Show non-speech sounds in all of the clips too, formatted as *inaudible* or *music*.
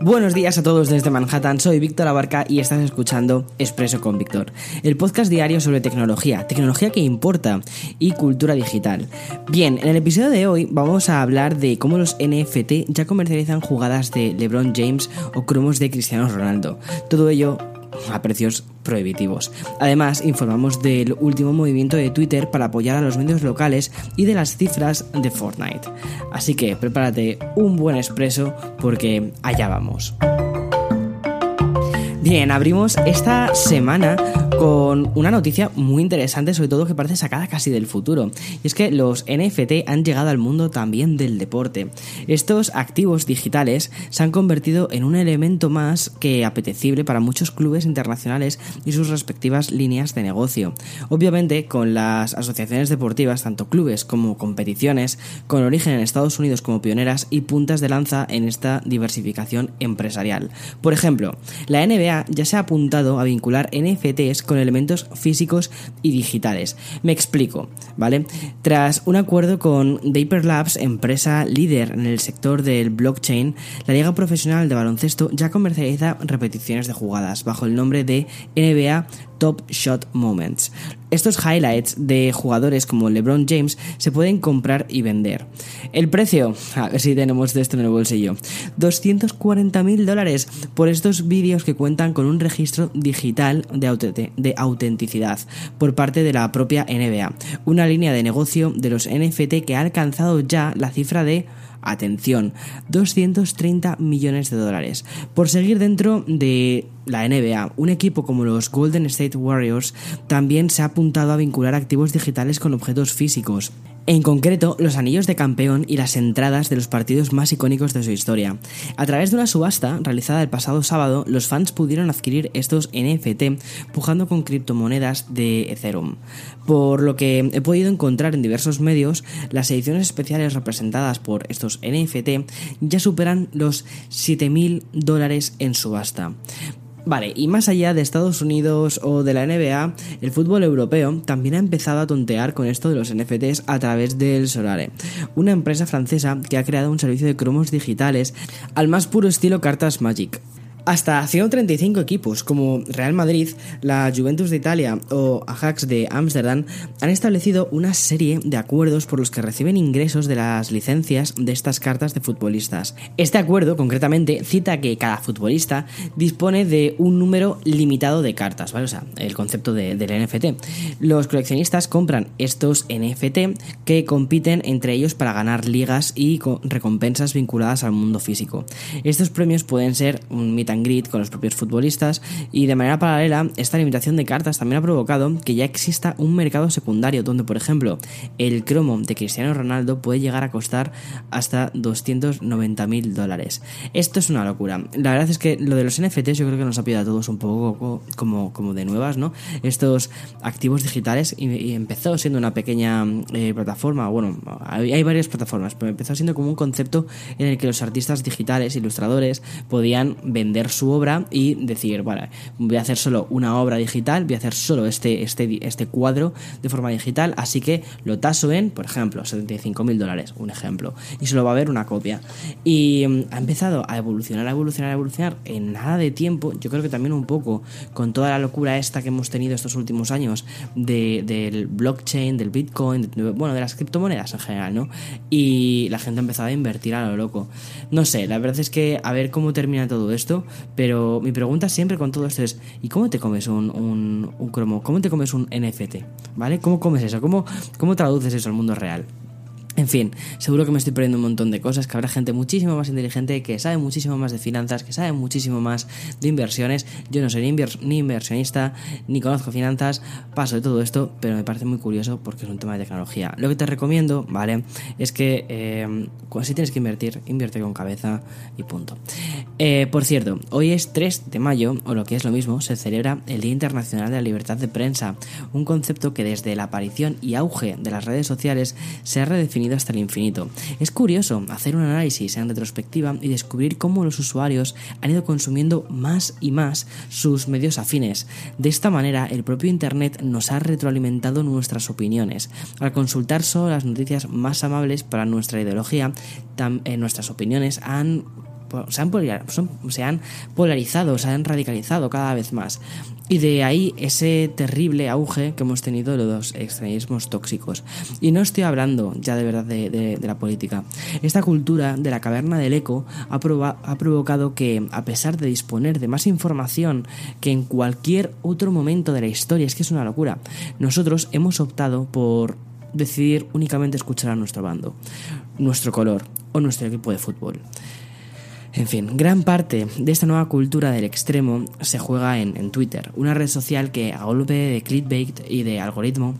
Buenos días a todos desde Manhattan, soy Víctor Abarca y estás escuchando Expreso con Víctor, el podcast diario sobre tecnología, tecnología que importa y cultura digital. Bien, en el episodio de hoy vamos a hablar de cómo los NFT ya comercializan jugadas de LeBron James o cromos de Cristiano Ronaldo. Todo ello a precios prohibitivos. Además, informamos del último movimiento de Twitter para apoyar a los medios locales y de las cifras de Fortnite. Así que prepárate un buen expreso porque allá vamos. Bien, abrimos esta semana con una noticia muy interesante, sobre todo que parece sacada casi del futuro. Y es que los NFT han llegado al mundo también del deporte. Estos activos digitales se han convertido en un elemento más que apetecible para muchos clubes internacionales y sus respectivas líneas de negocio. Obviamente, con las asociaciones deportivas, tanto clubes como competiciones, con origen en Estados Unidos como pioneras y puntas de lanza en esta diversificación empresarial. Por ejemplo, la NBA ya se ha apuntado a vincular NFTs con elementos físicos y digitales. Me explico, ¿vale? Tras un acuerdo con Vapor Labs, empresa líder en el sector del blockchain, la Liga Profesional de Baloncesto ya comercializa repeticiones de jugadas bajo el nombre de NBA Top Shot Moments. Estos highlights de jugadores como LeBron James se pueden comprar y vender. El precio, *laughs* a ver si tenemos de esto en el bolsillo, 240 mil dólares por estos vídeos que cuentan con un registro digital de, de autenticidad por parte de la propia NBA. Una línea de negocio de los NFT que ha alcanzado ya la cifra de atención, 230 millones de dólares. Por seguir dentro de la NBA, un equipo como los Golden State Warriors también se ha apuntado a vincular activos digitales con objetos físicos. En concreto, los anillos de campeón y las entradas de los partidos más icónicos de su historia. A través de una subasta realizada el pasado sábado, los fans pudieron adquirir estos NFT pujando con criptomonedas de Ethereum. Por lo que he podido encontrar en diversos medios, las ediciones especiales representadas por estos NFT ya superan los 7.000 dólares en subasta. Vale, y más allá de Estados Unidos o de la NBA, el fútbol europeo también ha empezado a tontear con esto de los NFTs a través del Solare, una empresa francesa que ha creado un servicio de cromos digitales al más puro estilo cartas Magic. Hasta 135 equipos como Real Madrid, la Juventus de Italia o Ajax de Ámsterdam han establecido una serie de acuerdos por los que reciben ingresos de las licencias de estas cartas de futbolistas. Este acuerdo concretamente cita que cada futbolista dispone de un número limitado de cartas, ¿vale? O sea, el concepto del NFT. Los coleccionistas compran estos NFT que compiten entre ellos para ganar ligas y recompensas vinculadas al mundo físico. Estos premios pueden ser un mitad grid con los propios futbolistas y de manera paralela esta limitación de cartas también ha provocado que ya exista un mercado secundario donde por ejemplo el cromo de Cristiano Ronaldo puede llegar a costar hasta 290 mil dólares. Esto es una locura. La verdad es que lo de los NFTs yo creo que nos ha pillado a todos un poco como, como de nuevas, ¿no? Estos activos digitales y, empezó siendo una pequeña eh, plataforma, bueno, hay varias plataformas, pero empezó siendo como un concepto en el que los artistas digitales, ilustradores, podían vender su obra y decir, bueno, voy a hacer solo una obra digital, voy a hacer solo este, este, este cuadro de forma digital, así que lo taso en, por ejemplo, 75 mil dólares, un ejemplo, y solo va a haber una copia. Y mm, ha empezado a evolucionar, a evolucionar, a evolucionar en nada de tiempo, yo creo que también un poco con toda la locura esta que hemos tenido estos últimos años del blockchain, del bitcoin, bueno, de las criptomonedas en general, ¿no? Y la gente ha empezado a invertir a lo loco. No sé, la verdad es que a ver cómo termina todo esto, pero mi pregunta siempre con todo esto es, ¿y cómo te comes un, un, cromo? ¿Cómo te comes un NFT? ¿Vale? ¿Cómo comes eso? ¿Cómo, ¿Cómo traduces eso al mundo real? En fin, seguro que me estoy perdiendo un montón de cosas, que habrá gente muchísimo más inteligente, que sabe muchísimo más de finanzas, que sabe muchísimo más de inversiones. Yo no soy ni, inversionista, ni conozco finanzas, paso de todo esto, pero me parece muy curioso porque es un tema de tecnología. Lo que te recomiendo, ¿vale? Es que eh, si tienes que invertir, invierte con cabeza y punto. Eh, por cierto, hoy es 3 de mayo, o lo que es lo mismo, se celebra el Día Internacional de la Libertad de Prensa, un concepto que desde la aparición y auge de las redes sociales se ha redefinido hasta el infinito. Es curioso hacer un análisis en retrospectiva y descubrir cómo los usuarios han ido consumiendo más y más sus medios afines. De esta manera, el propio Internet nos ha retroalimentado nuestras opiniones. Al consultar solo las noticias más amables para nuestra ideología, eh, nuestras opiniones han se, han polarizado, se han radicalizado cada vez más. Y de ahí ese terrible auge que hemos tenido de los extremismos tóxicos. Y no estoy hablando ya de verdad de, la política. Esta cultura de la caverna del eco ha, ha provocado que, a pesar de disponer de más información que en cualquier otro momento de la historia, es que es una locura, nosotros hemos optado por decidir únicamente escuchar a nuestro bando, nuestro color o nuestro equipo de fútbol. En fin, gran parte de esta nueva cultura del extremo se juega en, en Twitter, una red social que a golpe de clickbait y de algoritmo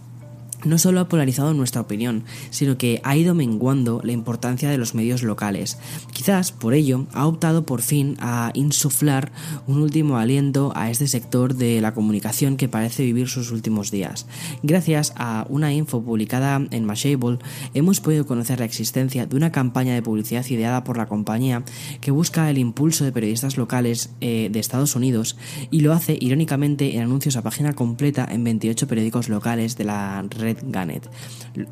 no solo ha polarizado nuestra opinión, sino que ha ido menguando la importancia de los medios locales. Quizás por ello ha optado por fin a insuflar un último aliento a este sector de la comunicación que parece vivir sus últimos días. Gracias a una info publicada en Mashable, hemos podido conocer la existencia de una campaña de publicidad ideada por la compañía que busca el impulso de periodistas locales eh, de Estados Unidos y lo hace irónicamente en anuncios a página completa en 28 periódicos locales de la red Gannett,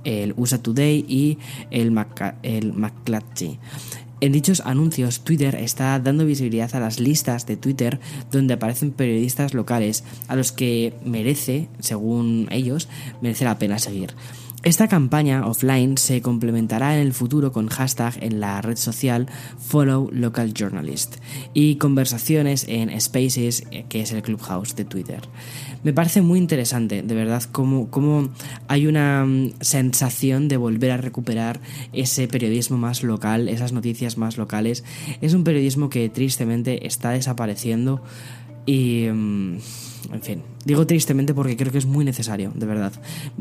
el USA Today y el, el McClatchy. En dichos anuncios, Twitter está dando visibilidad a las listas de Twitter donde aparecen periodistas locales a los que merece, según ellos, merece la pena seguir. Esta campaña offline se complementará en el futuro con hashtag en la red social Follow Local Journalist y conversaciones en Spaces, que es el clubhouse de Twitter. Me parece muy interesante, de verdad, cómo, cómo hay una mm, sensación de volver a recuperar ese periodismo más local, esas noticias más locales. Es un periodismo que tristemente está desapareciendo y... Mm, en fin, digo tristemente porque creo que es muy necesario, de verdad.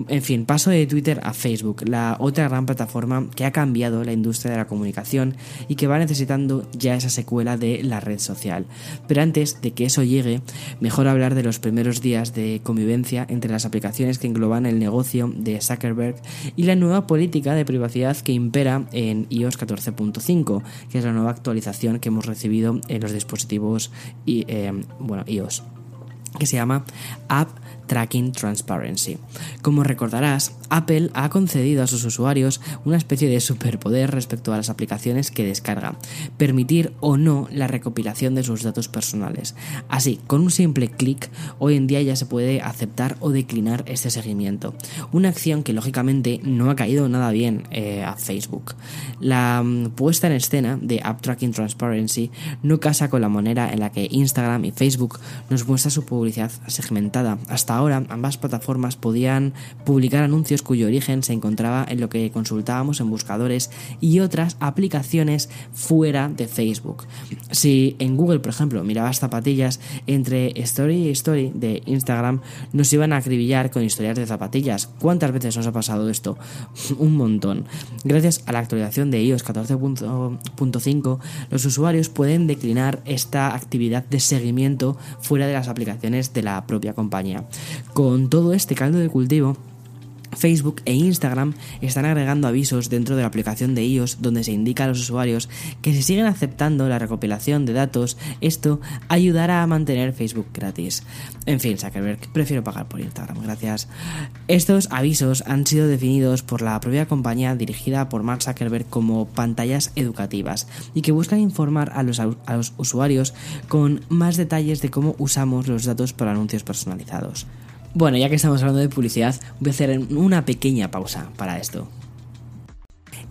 En fin, paso de Twitter a Facebook, la otra gran plataforma que ha cambiado la industria de la comunicación y que va necesitando ya esa secuela de la red social. Pero antes de que eso llegue, mejor hablar de los primeros días de convivencia entre las aplicaciones que engloban el negocio de Zuckerberg y la nueva política de privacidad que impera en iOS 14.5, que es la nueva actualización que hemos recibido en los dispositivos y, eh, bueno, iOS que se llama App Tracking Transparency. Como recordarás, Apple ha concedido a sus usuarios una especie de superpoder respecto a las aplicaciones que descarga, permitir o no la recopilación de sus datos personales. Así, con un simple clic, hoy en día ya se puede aceptar o declinar este seguimiento, una acción que lógicamente no ha caído nada bien eh, a Facebook. La mm, puesta en escena de App Tracking Transparency no casa con la manera en la que Instagram y Facebook nos muestra su publicidad segmentada. Hasta ahora, ambas plataformas podían publicar anuncios cuyo origen se encontraba en lo que consultábamos en buscadores y otras aplicaciones fuera de Facebook. Si en Google, por ejemplo, mirabas zapatillas entre Story y Story de Instagram, nos iban a acribillar con historias de zapatillas. ¿Cuántas veces nos ha pasado esto? *laughs* Un montón. Gracias a la actualización de iOS 14.5, los usuarios pueden declinar esta actividad de seguimiento fuera de las aplicaciones de la propia compañía. Con todo este caldo de cultivo, Facebook e Instagram están agregando avisos dentro de la aplicación de iOS donde se indica a los usuarios que si siguen aceptando la recopilación de datos, esto ayudará a mantener Facebook gratis. En fin, Zuckerberg, prefiero pagar por Instagram, gracias. Estos avisos han sido definidos por la propia compañía dirigida por Mark Zuckerberg como pantallas educativas y que buscan informar a los, a los usuarios con más detalles de cómo usamos los datos para anuncios personalizados. Bueno, ya que estamos hablando de publicidad, voy a hacer una pequeña pausa para esto.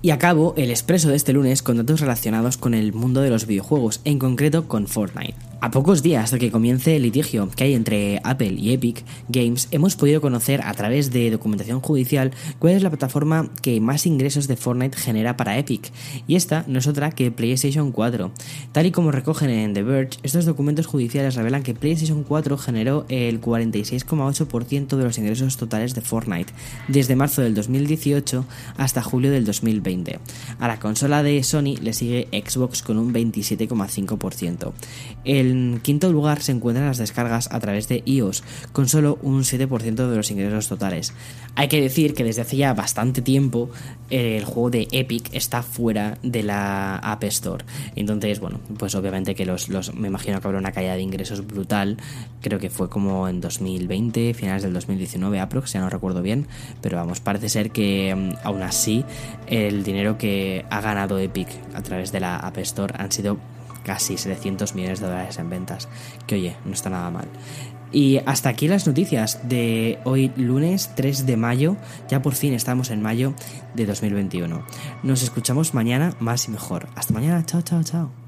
Y acabo el expreso de este lunes con datos relacionados con el mundo de los videojuegos, en concreto con Fortnite. A pocos días de que comience el litigio que hay entre Apple y Epic Games, hemos podido conocer a través de documentación judicial cuál es la plataforma que más ingresos de Fortnite genera para Epic, y esta no es otra que PlayStation 4. Tal y como recogen en The Verge, estos documentos judiciales revelan que PlayStation 4 generó el 46,8% de los ingresos totales de Fortnite, desde marzo del 2018 hasta julio del 2020. A la consola de Sony le sigue Xbox con un 27,5%. El en quinto lugar se encuentran las descargas a través de iOS, con solo un 7% de los ingresos totales. Hay que decir que desde hace ya bastante tiempo el juego de Epic está fuera de la App Store. Entonces, bueno, pues obviamente que los, me imagino que habrá una caída de ingresos brutal. Creo que fue como en 2020, finales del 2019 aprox, ya no recuerdo bien, pero vamos, parece ser que mm, aún así el dinero que ha ganado Epic a través de la App Store han sido casi 700 millones de dólares en ventas. Que oye, no está nada mal. Y hasta aquí las noticias de hoy lunes 3 de mayo. Ya por fin estamos en mayo de 2021. Nos escuchamos mañana más y mejor. Hasta mañana. Chao, chao, chao.